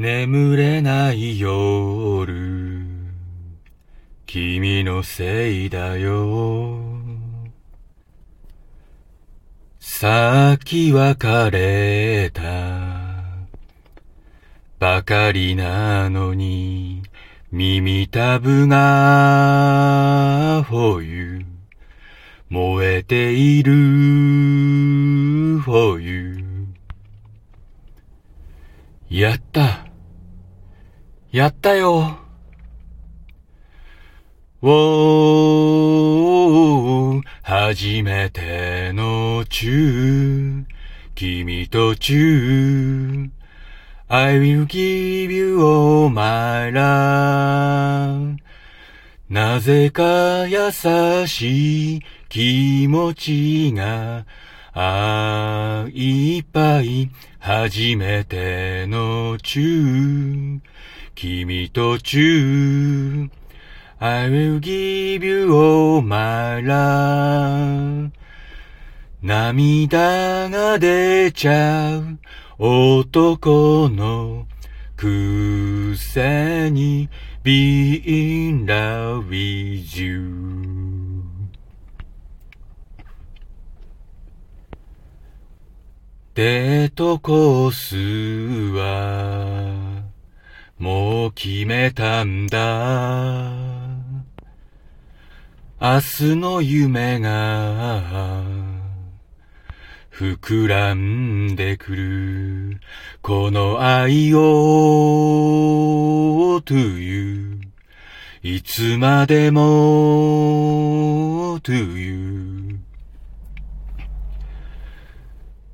眠れない夜。君のせいだよ。さっき別れた。ばかりなのに耳たぶが for you 燃えている for you やった。やったよおー、初めてのチュー、君とチュー、I will give you all my love. なぜか優しい気持ちが、あいっぱい初めてのチュー、君とチュー、I will give you all my love 涙が出ちゃう男のくせに Be in love with you デートコースはもう決めたんだ。明日の夢が膨らんでくる。この愛を to you いつまでも to you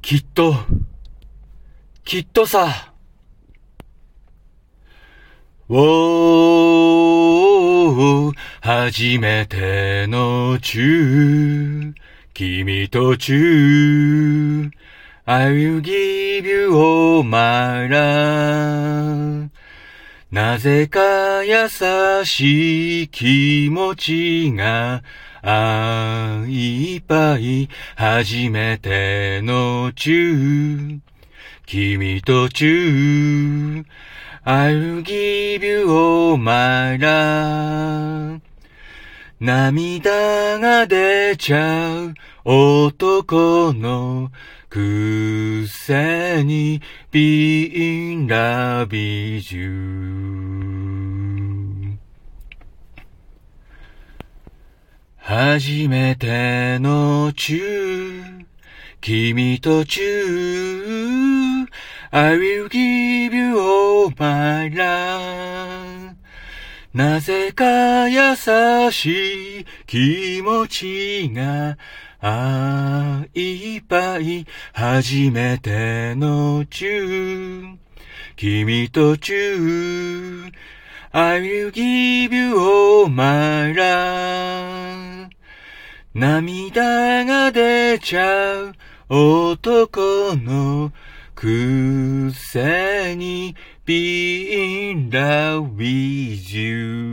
きっときっとさ。おー、初めてのチュー、君とチュー、I will give you all my love. なぜか優しい気持ちが、あいっぱい初めてのチュー、君とチュー、I'll give you all my love 涙が出ちゃう男のくせに Be in love with you 初めてのチュー君とチュー I will give you all my love なぜか優しい気持ちがあいっぱい初めてのチュー君とチュー I will give you all my love 涙が出ちゃう男のくせに。being love with you.